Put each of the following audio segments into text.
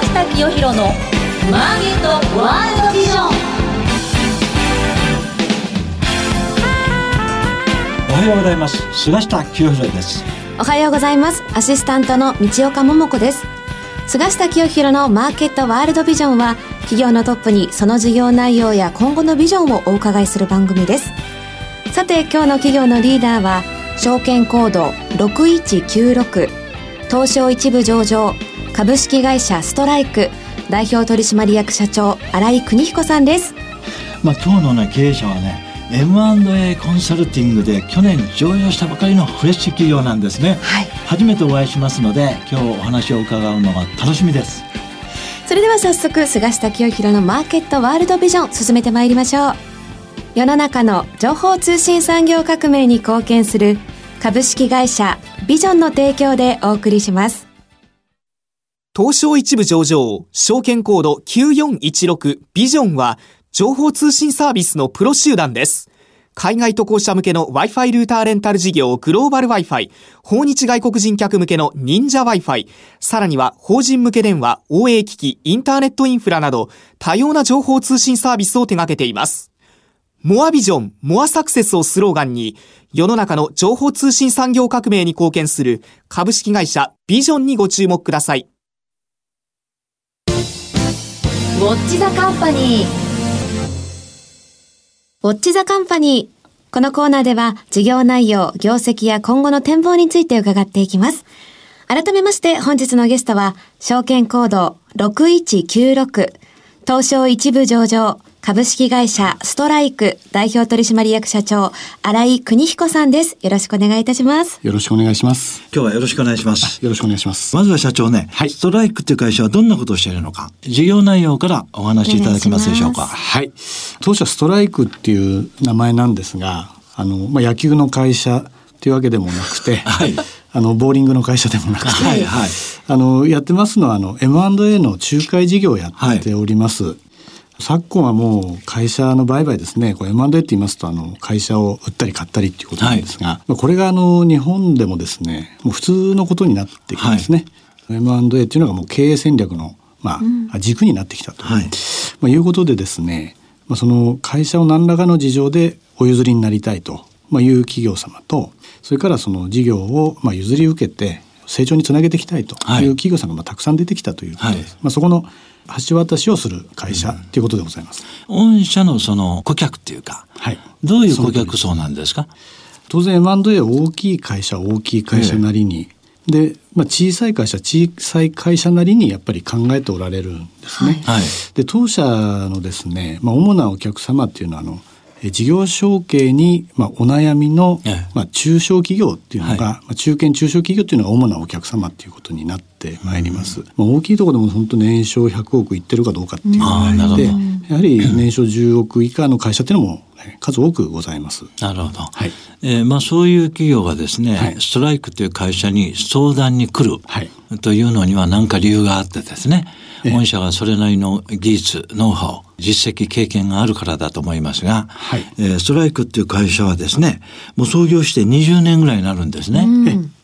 下清弘のマーケットワールドビジョン。おはようございます。菅下清弘です。おはようございます。アシスタントの道岡桃子です。菅下清弘のマーケットワールドビジョンは企業のトップにその事業内容や今後のビジョンをお伺いする番組です。さて今日の企業のリーダーは証券コード6196東証一部上場株式会社ストライク代表取締役社長新井邦彦さんです。まあ今日のね経営者はね M&A コンサルティングで去年上場したばかりのフレッシュ企業なんですね、はい、初めてお会いしますので今日お話を伺うのが楽しみです。それでは早速菅下清弘のマーケットワールドビジョン進めてまいりましょう。世の中の情報通信産業革命に貢献する株式会社ビジョンの提供でお送りします東証一部上場証券コード9416ビジョンは情報通信サービスのプロ集団です。海外渡航者向けの Wi-Fi ルーターレンタル事業グローバル Wi-Fi、訪日外国人客向けの忍者 Wi-Fi、さらには法人向け電話、OA 機器、インターネットインフラなど多様な情報通信サービスを手掛けています。モアビジョン、モアサクセスをスローガンに、世の中の情報通信産業革命に貢献する株式会社ビジョンにご注目ください。ウォッチザカンパニーウォッチザカンパニー。このコーナーでは事業内容、業績や今後の展望について伺っていきます。改めまして本日のゲストは、証券コード6196、東証一部上場、株式会社ストライク代表取締役社長、新井邦彦さんです。よろしくお願いいたします。よろしくお願いします。今日はよろしくお願いします。よろしくお願いします。まずは社長ね、はい、ストライクっていう会社はどんなことをしているのか、事業内容からお話しいただけますでしょうか？はい。当社ストライクっていう名前なんですが、あの、まあ、野球の会社っていうわけでもなくて、はい。あのボーリングの会社でもなくて、はいはい、あのやってますのはあの M&A の仲介事業をやっております。はい昨今はもう会社の売買ですね、これ M&A って言いますと、あの、会社を売ったり買ったりっていうことなんですが、はい、これがあの、日本でもですね、もう普通のことになってきますね。はい、M&A っていうのがもう経営戦略の、まあ、軸になってきたと、はい。まあ、いうことでですね、まあ、その会社を何らかの事情でお譲りになりたいと、まあ、いう企業様と、それからその事業をまあ譲り受けて成長につなげていきたいとい。う企業さんがまあたくさん出てきたということです。まあ、そこの橋渡しをする会社ということでございます。御社のその顧客っていうか、はい、どういう顧客層なんですか？当然 M&A 大きい会社大きい会社なりに、ええ、で、まあ、小さい会社小さい会社なりにやっぱり考えておられるんですね。はい、で当社のですね、まあ、主なお客様っていうのはあの事業承継に、まあ、お悩みの、まあ、中小企業っていうのが、はい、まあ、中堅中小企業っていうのが主なお客様っていうことになってまいります。うん、まあ、大きいところでも本当年商100億いってるかどうかっていうので、やはり年商10億以下の会社っていうのも数多くございます。なるほど。はい。えー、まあそういう企業がですね、はい、ストライクという会社に相談に来る、はい、というのには何か理由があってですね、御社がそれなりの技術、ノウハウ、実績、経験があるからだと思いますが、はい、えー、ストライクっていう会社はですね、もう創業して20年ぐらいになるんですね。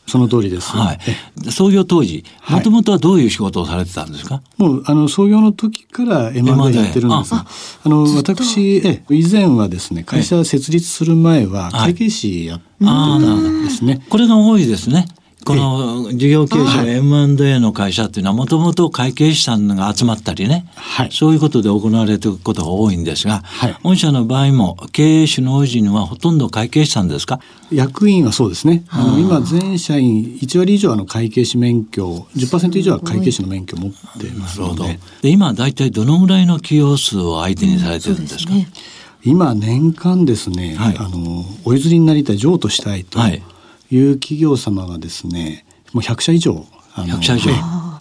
その通りです。はい。創業当時、もともとはどういう仕事をされてたんですか、もう、あの、創業の時から M&A やってるんですああの、私、え、以前はですね、会社設立する前は会計士やってたんですね。これが多いですね。この事業経営者 M&A の会社っていうのはもともと会計士さんが集まったりね、はい、そういうことで行われていることが多いんですが、はい、御社の場合も経営首脳陣はほとんど会計士さんですか？役員はそうですね。あの今全社員1割以上の会計士免許、10%以上は会計士の免許を持ってますので。で今大体どのぐらいの企業数を相手にされてるんですか、うん。すね、今年間ですね、はい、あのお譲りになりたい譲渡したいと。はいいう企業様がですねもう100社以上あの社以上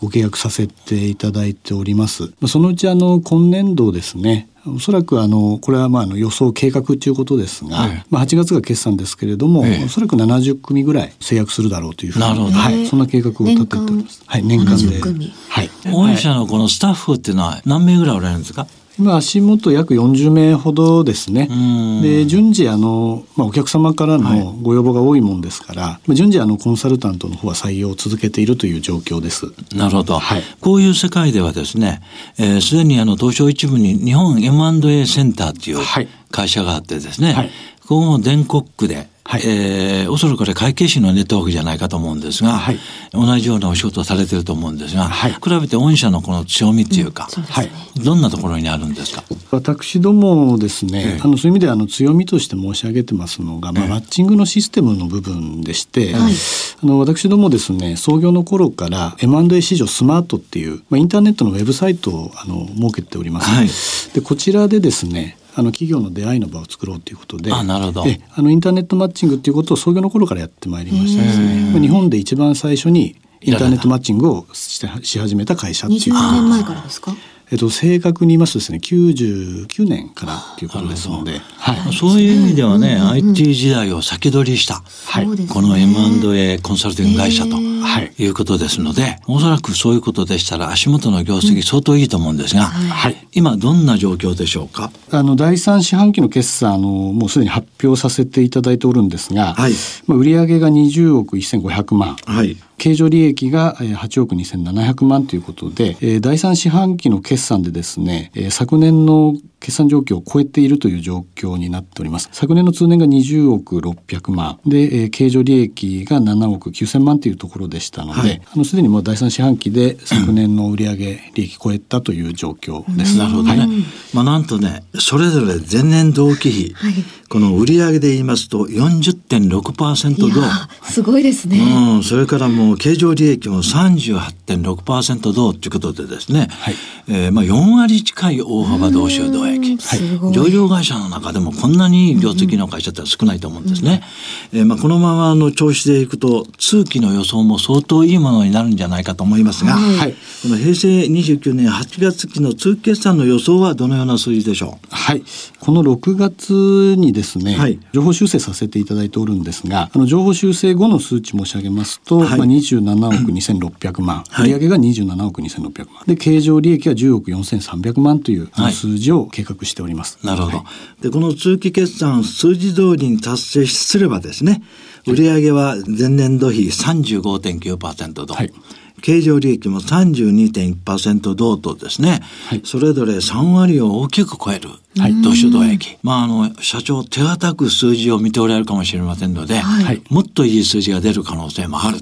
ご契約させていただいております。そのうちあの今年度ですねおそらくあのこれはまあ予想計画ということですが、はい、まあ8月が決算ですけれども、ええ、おそらく70組ぐらい制約するだろうというふうになるほど、はい、そんな計画を立てております。はい、年間で。はい。御社のこのスタッフっていうのは何名ぐらいおられるんですか？今足元約40名ほどですね。で順次あの、まあ、お客様からのご要望が多いもんですから、はい、順次あのコンサルタントの方は採用を続けているという状況です。なるほど。はい、こういう世界ではですね、す、えー、で、にあの東証一部に日本 M&A センターっていう会社があってですね、はい、ここも全国区ではい、えー、おそらくこれ会計士のネットワークじゃないかと思うんですが、はい、同じようなお仕事をされてると思うんですが、はい、比べて御社のこの強みっていうか、うん、はい、どんなところにあるんですか？私どもですね、ええ、あのそういう意味であの強みとして申し上げてますのが、まあ、マッチングのシステムの部分でして、あの私どもですね創業の頃から M&A 市場スマートっていう、まあ、インターネットのウェブサイトをあの設けております。でこちらでですねあの企業の出会いの場を作ろうということであなるほど。あのインターネットマッチングということを創業の頃からやってまいりましたですね日本で一番最初にインターネットマッチングをし始めた会社っていう。年前からですか？えっと、正確に言いますとですね99年からっていうことですので、はい、そういう意味ではね、うんうん、IT 時代を先取りした、はい、この M&A コンサルティング会社と、はい、いうことですのでおそらくそういうことでしたら足元の業績相当いいと思うんですが、はい、今どんな状況でしょうか？あの第三四半期の決算あのもうすでに発表させていただいておるんですが、はい。まあ、売上が20億1500万、はい経常利益が8億2700万ということで、第3四半期の決算でですね、昨年の決算状況を超えているという状況になっております。昨年の通年が20億600万で、えー、経常利益が7億9000万というところでしたので、はい、あのすでにもう第三四半期で昨年の売上利益超えたという状況です。なるほどね。はい、まあなんとね、それぞれ前年同期比、はい、この売上で言いますと40.6%増。すごいですね。うん、それからもう経常利益も38.6%増ということでですね、はい、えー、まあ4割近い大幅増収増益、はい、上場会社の中でもこんなに業績の会社って少ないと思うんですね。えー、まあこのままの調子でいくと通期の予想も相当いいものになるんじゃないかと思いますが、はい、この平成29年8月期の通期決算の予想はどのような数字でしょう？はい。この6月にですね、はい、情報修正させていただいておるんですがあの情報修正後の数値申し上げますと、はい、まあ、27億2600万、売上が27億2600万。で経常利益は10億4300万という数字を計画しております。なるほど。で、この通期決算数字通りに達成すればですね、売上は前年度比35.9%と、はい、経常利益も32.1%同等ですね、はい、それぞれ3割を大きく超えるはい、同種同益。まあ、あの、社長、手堅く数字を見ておられるかもしれませんので、はい、もっといい数字が出る可能性もある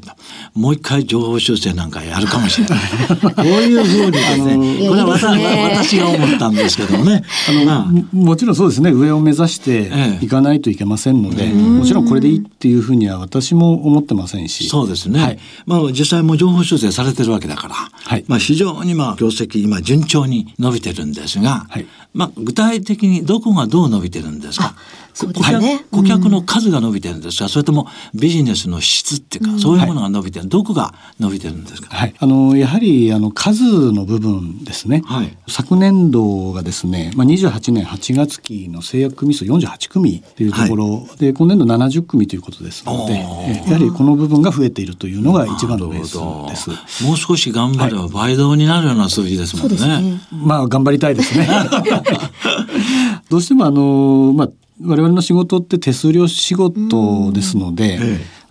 もう一回情報修正なんかやるかもしれない。こういうふうにですね、これは私私が思ったんですけどもね。あの、まあ、もちろんそうですね、上を目指していかないといけませんので、ええ、もちろんこれでいいっていうふうには私も思ってませんし。そうですね。はい、まあ、実際も情報修正されてるわけだから、はい、まあ、非常にまあ、業績、今、順調に伸びてるんですが、はい、まあ、具体的にどこがどう伸びてるんですか？そうですね、顧客の数が伸びてるんですか、それともビジネスの質っていうか、そういうものが伸びてる、はい、どこが伸びてるんですか、はい、あのやはりあの数の部分ですね、はい、昨年度がですね、まあ、28年8月期の制約組数48組というところ、はい、で今年度70組ということですのでやはりこの部分が増えているというのが一番のベースです。もう少し頑張れば倍増になるような数字ですもんね。ね。まあ頑張りたいですね。どうしてもあのまあ我々の仕事って手数料仕事ですので、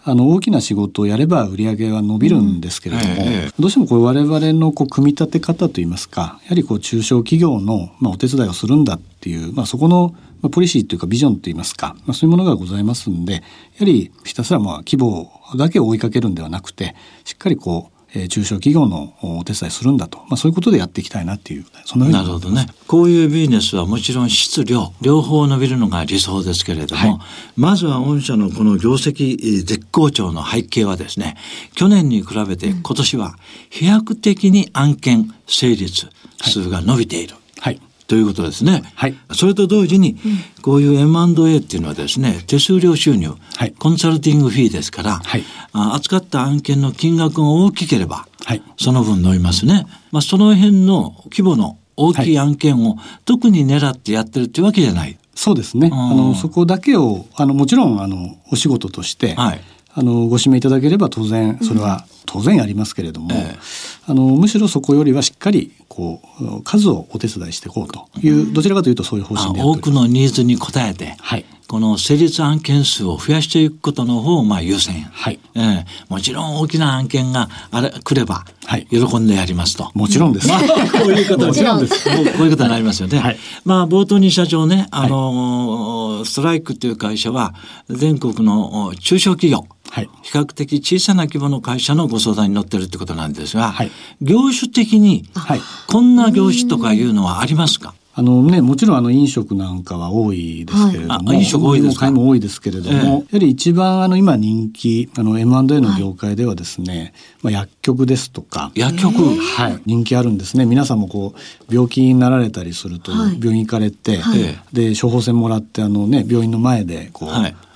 あの大きな仕事をやれば売り上げは伸びるんですけれども、どうしてもこう我々のこう組み立て方といいますかやはりこう中小企業の、まあ、お手伝いをするんだっていう、まあ、そこのポリシーというかビジョンといいますか、まあ、そういうものがございますんでやはりひたすらまあ規模だけを追いかけるんではなくてしっかりこうえ中小企業のお手伝いするんだと、まあ、そういうことでやっていきたいなっていう。そんなふうになるほどね。こういうビジネスはもちろん質量両方伸びるのが理想ですけれども、はい、まずは御社のこの業績絶好調の背景はですね去年に比べて今年は飛躍的に案件成立数が伸びている。はいということですね。はい。それと同時に、こういう M&A っていうのはですね、手数料収入、はい、コンサルティングフィーですから、はい、扱った案件の金額が大きければ、はい、その分伸びますね。まあ、その辺の規模の大きい案件を特に狙ってやってるっていうわけじゃない。そうですね。あの、そこだけを、あの、もちろん、あの、お仕事として、はい、あのご指名いただければ当然それは当然ありますけれども、えあのむしろそこよりはしっかりこう数をお手伝いしていこうというどちらかというとそういう方針で多くのニーズに応えて、はい、この成立案件数を増やしていくことの方をまあ優先、はい。えー、もちろん大きな案件があれ来れば喜んでやりますと、もちろんです、まあ、こういうこともちろんです。こういうことになりますよね、はい、まあ冒頭に社長ねあの、ストライクという会社は全国の中小企業はい、比較的小さな規模の会社のご相談に乗ってるってことなんですが、はい、業種的にこんな業種とかいうのはありますか？あのね、もちろんあの飲食なんかは多いですけれども、はい、飲食多いですか？も多いですけれども、えー、やはり一番あの今人気あの M&A の業界ではですね、はい、まあ薬局ですとか薬局、はい、人気あるんですね。皆さんもこう病気になられたりすると病院行かれて、はい、で処方箋もらってあのね病院の前でこう、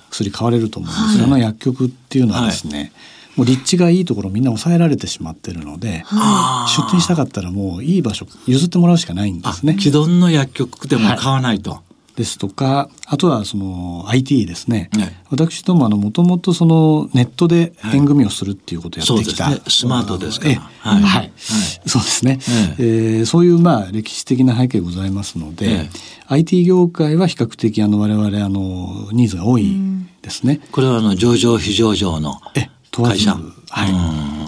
薬買われると思うんですが、はい、あの薬局っていうのはですね、もう立地がいいところみんな抑えられてしまってるので、出店したかったらもういい場所譲ってもらうしかないんですね。既存の薬局でも買わないと。はいですとかあとはその IT ですね、はい、私どももともとそのネットで縁組をするっていうことをやってきた、はいね、スマートですから、はい、はい、そうですね、えー、そういうまあ歴史的な背景ございますので、IT 業界は比較的あの我々あのニーズが多いですね。これはあの上場非上場の会社。は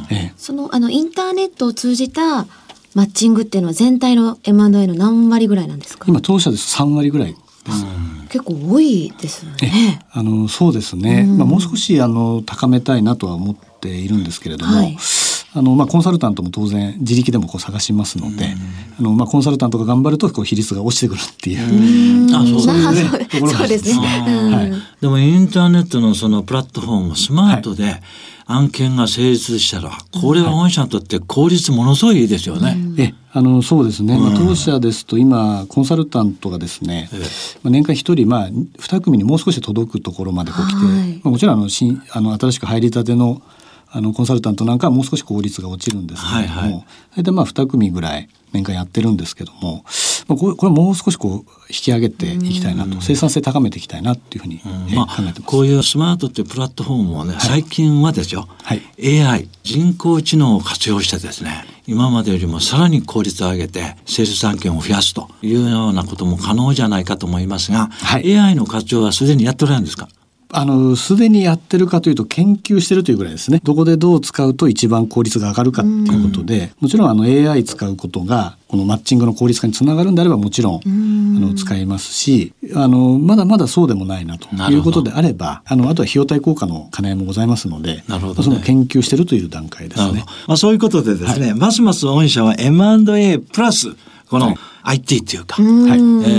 い。ええ、そのあのインターネットを通じたマッチングっていうのは全体の M&A の何割ぐらいなんですか？今当社です3割ぐらい結構多いですね。あのそうですね。まあもう少しあの高めたいなとは思っているんですけれども、はい、あのまあコンサルタントも当然自力でもこう探しますので、あのまあコンサルタントが頑張るとこう比率が落ちてくるっていう。あそうですね。そうですね。はい。でもインターネットのそのプラットフォームスマートで、はい案件が成立したらこれは御社にとって効率ものすごいいいですよね。えあのそうですね、まあ、当社ですと今コンサルタントがですね、まあ、年間1人、まあ、2組にもう少し届くところまでこう来て、まあ、もちろんあの新あの新しく入りたてのあのコンサルタントなんかはもう少し効率が落ちるんですけれども、はいはい、大体まあ2組ぐらい年間やってるんですけども、まあ、これこれもう少しこう引き上げていきたいなと、生産性高めていきたいなっていうふうに、えまあ、考えてます。こういうスマートっていうプラットフォームをね、はい、最近はですよ、はい、AI 人工知能を活用してですね今までよりもさらに効率を上げて生産産権を増やすというようなことも可能じゃないかと思いますが、はい、AI の活用はすでにやっておられるんですか？あの、すでにやってるかというと研究してるというぐらいですね。どこでどう使うと一番効率が上がるかっていうことで、もちろんあの AI 使うことが、このマッチングの効率化につながるんであればもちろん、あの、使いますし、あの、まだまだそうでもないなということであれば、あの、あとは費用対効果の兼ね合いもございますので、なるほど、ね、その研究してるという段階ですね。まあそういうことでですね、はい、ますます御社は M&A プラス、この、はい IT っていうか、はいえ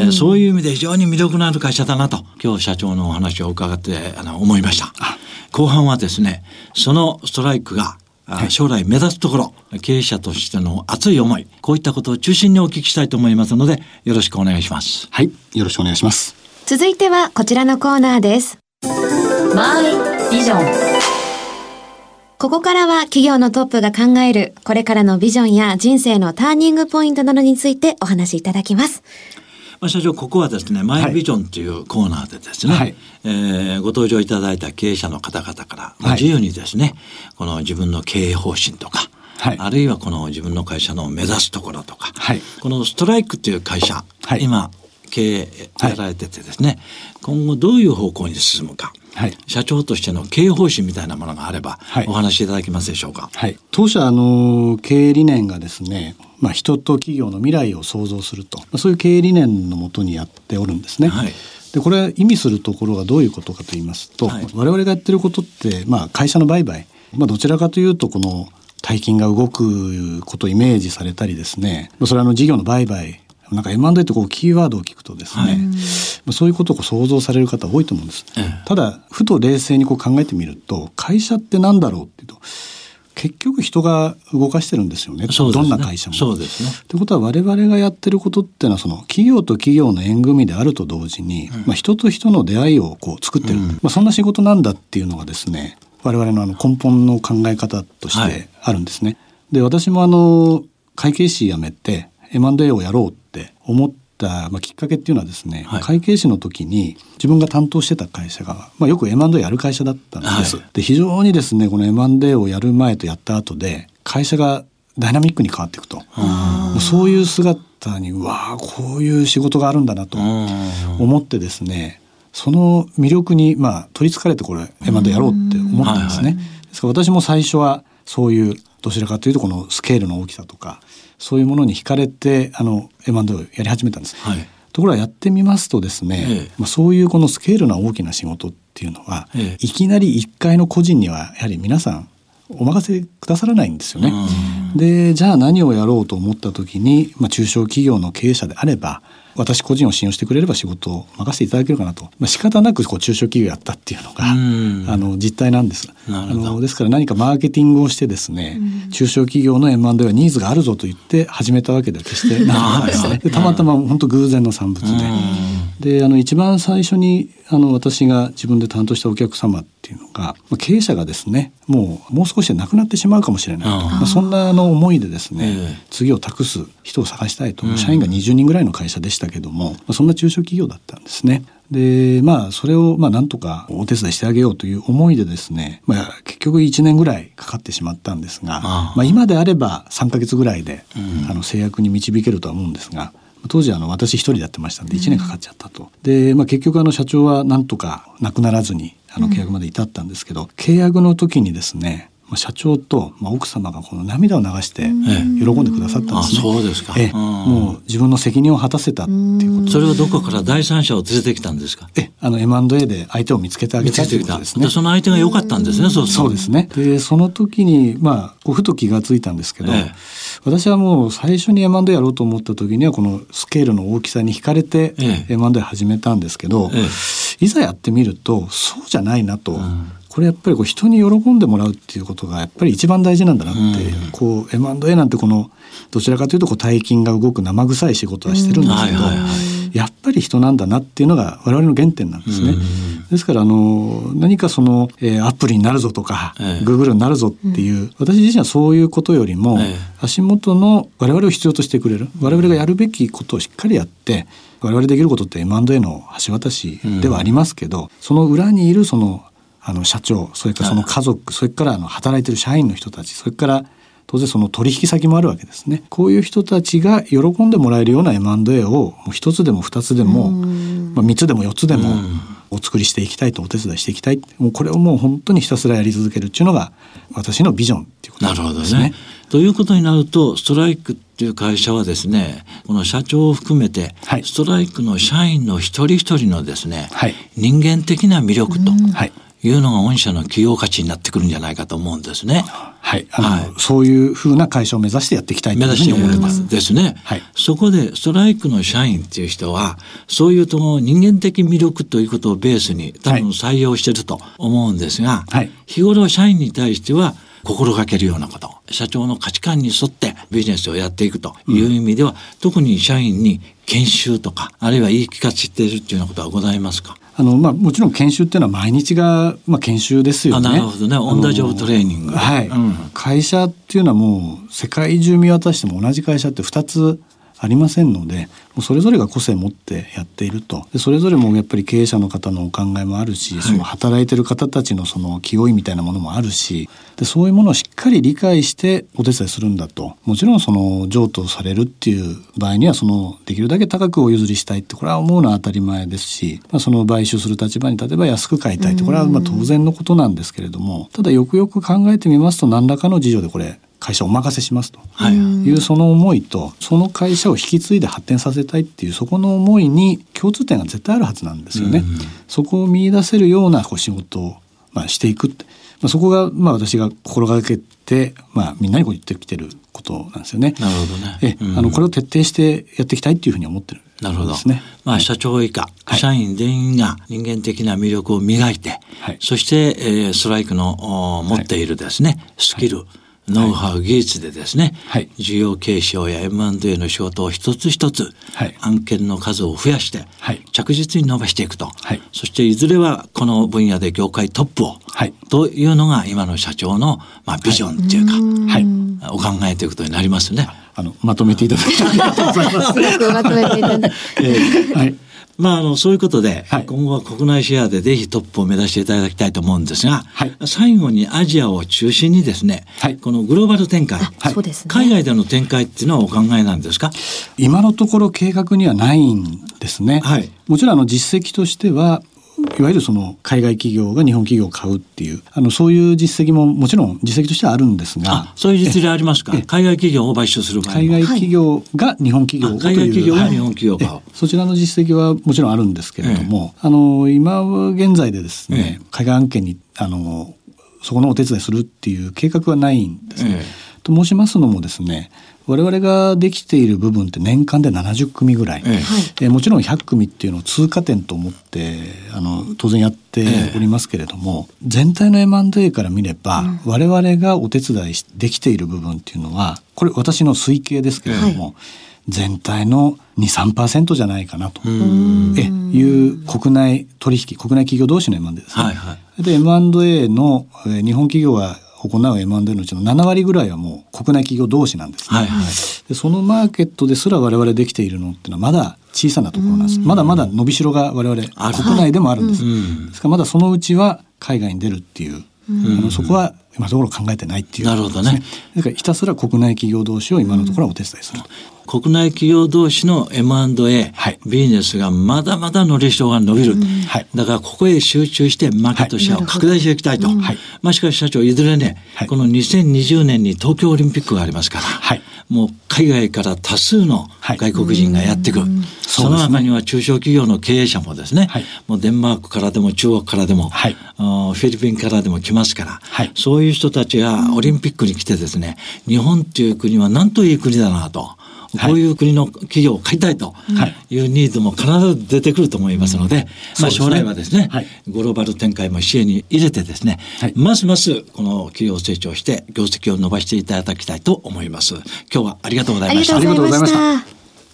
ー、そういう意味で非常に魅力のある会社だなと今日社長のお話を伺ってあの思いました後半はですねそのストライクが将来目指すところ、経営者としての熱い思い、こういったことを中心にお聞きしたいと思いますので、よろしくお願いします。はい、よろしくお願いします。続いてはこちらのコーナーです。マイビジョン。ここからは企業のトップが考えるこれからのビジョンや人生のターニングポイントなどについてお話しいただきます。まあ、社長ここはですねマイビジョンというコーナーでですね、はい、えー、ご登場いただいた経営者の方々から、まあ、自由にですね、はい、この自分の経営方針とか、はい、あるいはこの自分の会社の目指すところとか、はい、このストライクという会社、はい、今経営やられててですね、今後どういう方向に進むか、はい、社長としての経営方針みたいなものがあれば、はい、お話しいただけますでしょうか？はい、当社あの経営理念がですね、まあ、人と企業の未来を創造すると、まあ、そういう経営理念のもとにやっておるんですね。はい。でこれ意味するところがどういうことかと言いますと、はい、我々がやってることって、まあ、会社の売買、まあ、どちらかというとこの大金が動くことをイメージされたりですね。それはあの事業の売買なんか M&A ってこうキーワードを聞くとですね、はい、そういうことを想像される方多いと思うんです。ただふと冷静にこう考えてみると会社って何だろうっていうと結局人が動かしてるんですよね。ねどんな会社も。そうですね。ということは我々がやってることっていうのはその企業と企業の縁組であると同時に、うん、まあ、人と人の出会いをこう作ってる、うん、まあ、そんな仕事なんだっていうのがですね我々のあの根本の考え方としてあるんですね。はい、で私もあの会計士辞めて M&A をやろうって思った、まあ、きっかけっていうのはですね、はい、会計士の時に自分が担当してた会社が、まあ、よく M&A やる会社だったんです、はい、で非常にですねこの M&A をやる前とやった後で会社がダイナミックに変わっていくと、もうそういう姿にうわあこういう仕事があるんだなと思ってですねその魅力にまあ取りつかれてこれ M&A やろうって思ったんですね。はいはい、ですから私も最初はそういうどちらかというとこのスケールの大きさとかそういうものに惹かれてあの M&A をやり始めたんです。はい、ところがやってみますとですね、ええ、まあ、そういうこのスケールの大きな仕事っていうのは、え、いきなり1階の個人にはやはり皆さんお任せくださらないんですよね。でじゃあ何をやろうと思った時に、まあ、中小企業の経営者であれば私個人を信用してくれれば仕事を任せていただけるかなと、まあ、仕方なくこう中小企業やったっていうのが、あの実態なんです。あのですから何かマーケティングをしてですね、中小企業の M&A はニーズがあるぞと言って始めたわけでは決してないんですね。たまたま本当偶然の産物で。であの一番最初にあの私が自分で担当したお客様っていうのが、まあ、経営者がですねもうもう少しで亡くなってしまうかもしれない。とまあ、そんなあの思いでですね、えー、次を託す人を探したいと、社員が20人ぐらいの会社でしたけども、まあ、そんな中小企業だったんですね。でまあそれをまあなんとかお手伝いしてあげようという思いでですね、まあ、結局1年ぐらいかかってしまったんですがまあ、今であれば3か月ぐらいで、うん、あの制約に導けるとは思うんですが。当時あの私一人でやってましたんで1年かかっちゃったと。で、まあ、結局あの社長はなんとか亡くならずにあの契約まで至ったんですけど、契約の時にですね社長と、まあ、奥様がこの涙を流して喜んでくださったんですね。そうですか。え、もう自分の責任を果たせたっていうこと。それはどこから第三者を連れてきたんですか？え、あの M&A で相手を見つけてあげたということですね。その相手が良かったんですね。そうそうですね。で、その時にまあふと気がついたんですけど、ええ、私はもう最初に M&A やろうと思った時にはこのスケールの大きさに惹かれて M&A 始めたんですけど、え、いざやってみるとそうじゃないなと。うんこれやっぱりこう人に喜んでもらうっていうことがやっぱり一番大事なんだなって、うん、こう M&A なんてこのどちらかというとこう大金が動く生臭い仕事はしてるんですけど、やっぱり人なんだなっていうのが我々の原点なんですね。うん、ですからあの何かその、えー、アプリになるぞとか、えー、グーグルになるぞっていう、私自身はそういうことよりも、えー、足元の我々を必要としてくれる我々がやるべきことをしっかりやって我々できることって M&A の橋渡しではありますけど、うん、その裏にいるそのあの社長それからその家族それからあの働いてる社員の人たちそれから当然その取引先もあるわけですね。こういう人たちが喜んでもらえるような M&A をもう一つでも二つでも、まあ、三つでも四つでもお作りしていきたいとお手伝いしていきたい。もうこれをもう本当にひたすらやり続けるっていうのが私のビジョンっていうことですね。なるほどね。ということになるとストライクっていう会社はですねこの社長を含めて、はい、ストライクの社員の一人一人のですね、はい、人間的な魅力と、はいいうのが御社の企業価値になってくるんじゃないかと思うんですね。はい。あの、はい、そういうふうな会社を目指してやっていきたいというふうに思います。ですね。はい。そこでストライクの社員っていう人は、そういうと人間的魅力ということをベースに多分採用してると思うんですが、はい、日頃社員に対しては心がけるようなこと、社長の価値観に沿ってビジネスをやっていくという意味では、うん、特に社員に研修とか、あるいは言い聞かせているっていうようなことはございますか？あのまあ、もちろん研修っていうのは毎日が、まあ、研修ですよね。なるほどね。オンダジョブトレーニング。はい、うん、会社っていうのはもう世界中見渡しても同じ会社って2つありませんのでもうそれぞれが個性を持ってやっていると。でそれぞれもやっぱり経営者の方のお考えもあるし、はい、その働いてる方たちのその気負いみたいなものもあるしでそういうものをしっかり理解してお手伝いするんだと。もちろんその譲渡されるっていう場合にはそのできるだけ高くお譲りしたいってこれは思うのは当たり前ですし、まあ、その買収する立場に例えば安く買いたいってこれはまあ当然のことなんですけれどもただよくよく考えてみますと何らかの事情でこれ会社をお任せしますと。い。うその思いとその会社を引き継いで発展させたいっていうそこの思いに共通点が絶対あるはずなんですよね。そこを見出せるようなこう仕事をまあしていくまあ、そこがまあ私が心がけて、まあ、みんなにこう言ってきてることなんですよね。なるほどね。え、うん、あのこれを徹底してやっていきたいっていうふうに思ってる、なるほど。まあ、社長以下、はい、社員全員が人間的な魅力を磨いて、はい、そして、えー、ストライクの持っているですね、はい、スキル、ノウハウ、技術でですね、はい、事業継承や M&A の仕事を一つ一つ、はい、案件の数を増やして、はい、着実に伸ばしていくと、はい、そしていずれはこの分野で業界トップを、はい、というのが今の社長の、まあ、ビジョンっていうか、はい、お考えということになりますね。あのまとめていただきありがとうございます。まとめていただいて、えー、はいまあ、あの、そういうことで、はい、今後は国内シェアでぜひトップを目指していただきたいと思うんですが、はい、最後にアジアを中心にですね、はい、このグローバル展開、そうですね、海外での展開っていうのはお考えなんですか？今のところ計画にはないんですね。はい、もちろんあの実績としてはいわゆるその海外企業が日本企業を買うっていうあのそういう実績ももちろん実績としてはあるんですがそういう実例ありますか？海外企業を買収する海外企業が日本企業を海外企業が日本企業をそちらの実績はもちろんあるんですけれども、あの今現在でですね、海外案件にあのそこのお手伝いするっていう計画はないんですね。と申しますのもですね我々ができている部分って年間で70組ぐらい、ええ。もちろん100組っていうのを通過点と思ってあの当然やっておりますけれども、え、全体の M&A から見れば、うん、我々がお手伝いできている部分っていうのはこれ私の推計ですけれども、はい、全体の23%じゃないかなと。えいう国内取引国内企業同士の M&A ですね。はいはい、で M&A の日本企業は行う M&A のうちの7割ぐらいはもう国内企業同士なんですね、はいはい、でそのマーケットですら我々できているのっていうのはまだ小さなところなんです。まだまだ伸びしろが我々国内でもあるんです、はい、ですからまだそのうちは海外に出るっていうあのそこは今のところ考えてないっていう、ね、なるほどね。だからひたすら国内企業同士を今のところはお手伝いする。国内企業同士の M&A、はい、ビジネスがまだまだのりしろが伸びる、はい、だからここへ集中してマーケットシェアを拡大していきたいと、はい、まあ、しかし社長いずれね、はい、この2020年に東京オリンピックがありますから、はい、もう海外から多数の外国人がやってくる、その中には中小企業の経営者もですね、もうデンマークからでも中国からでも、はい、フィリピンからでも来ますから、そういう人たちがオリンピックに来てですね日本っていう国はなんといい国だなと。こういう国の企業を買いたいというニーズも必ず出てくると思いますので、まあ、将来はですね、はい、グローバル展開も視野に入れてですね、はい、ますますこの企業成長して業績を伸ばしていただきたいと思います。今日はありがとうございました。ありがとうございました。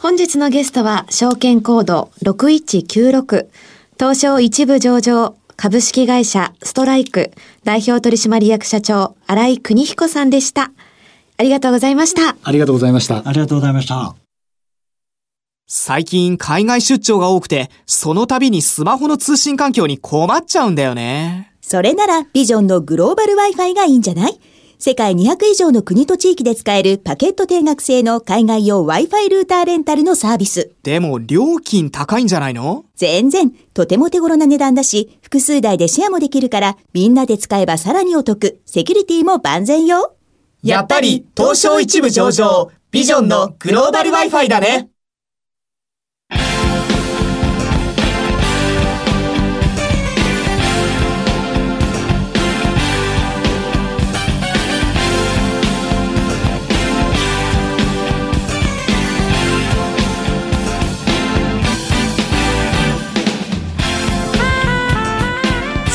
本日のゲストは証券コード6196東証一部上場株式会社ストライク代表取締役社長新井邦彦さんでした。ありがとうございました。ありがとうございました。ありがとうございました。最近海外出張が多くて、その度にスマホの通信環境に困っちゃうんだよね。それなら、ビジョンのグローバル Wi-Fi がいいんじゃない？世界200以上の国と地域で使えるパケット定額制の海外用 Wi-Fi ルーターレンタルのサービス。でも料金高いんじゃないの？全然、とても手頃な値段だし、複数台でシェアもできるから、みんなで使えばさらにお得。セキュリティも万全よ。やっぱり東証一部上場ビジョンのグローバル Wi-Fi だね。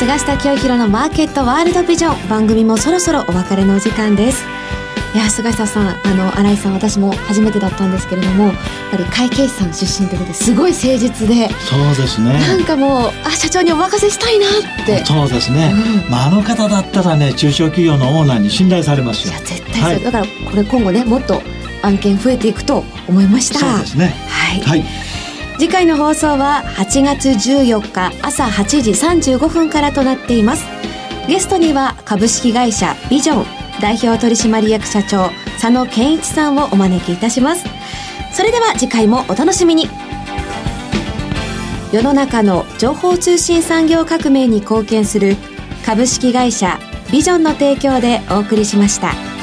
菅下清弘のマーケットワールドビジョン。番組もそろそろお別れのお時間です。いや菅下さんあの新井さん私も初めてだったんですけれどもやっぱり会計士さん出身ということですごい誠実で。そうですね。なんかもうあ社長にお任せしたいなって。そうですね、うん、まあ、あの方だったらね中小企業のオーナーに信頼されますよ。いや絶対そう、はい、だからこれ今後ねもっと案件増えていくと思いました。そうですね。はい、はい次回の放送は8月14日朝8時35分からとなっています。ゲストには株式会社ビジョン代表取締役社長佐野健一さんをお招きいたします。それでは次回もお楽しみに。世の中の情報通信産業革命に貢献する株式会社ビジョンの提供でお送りしました。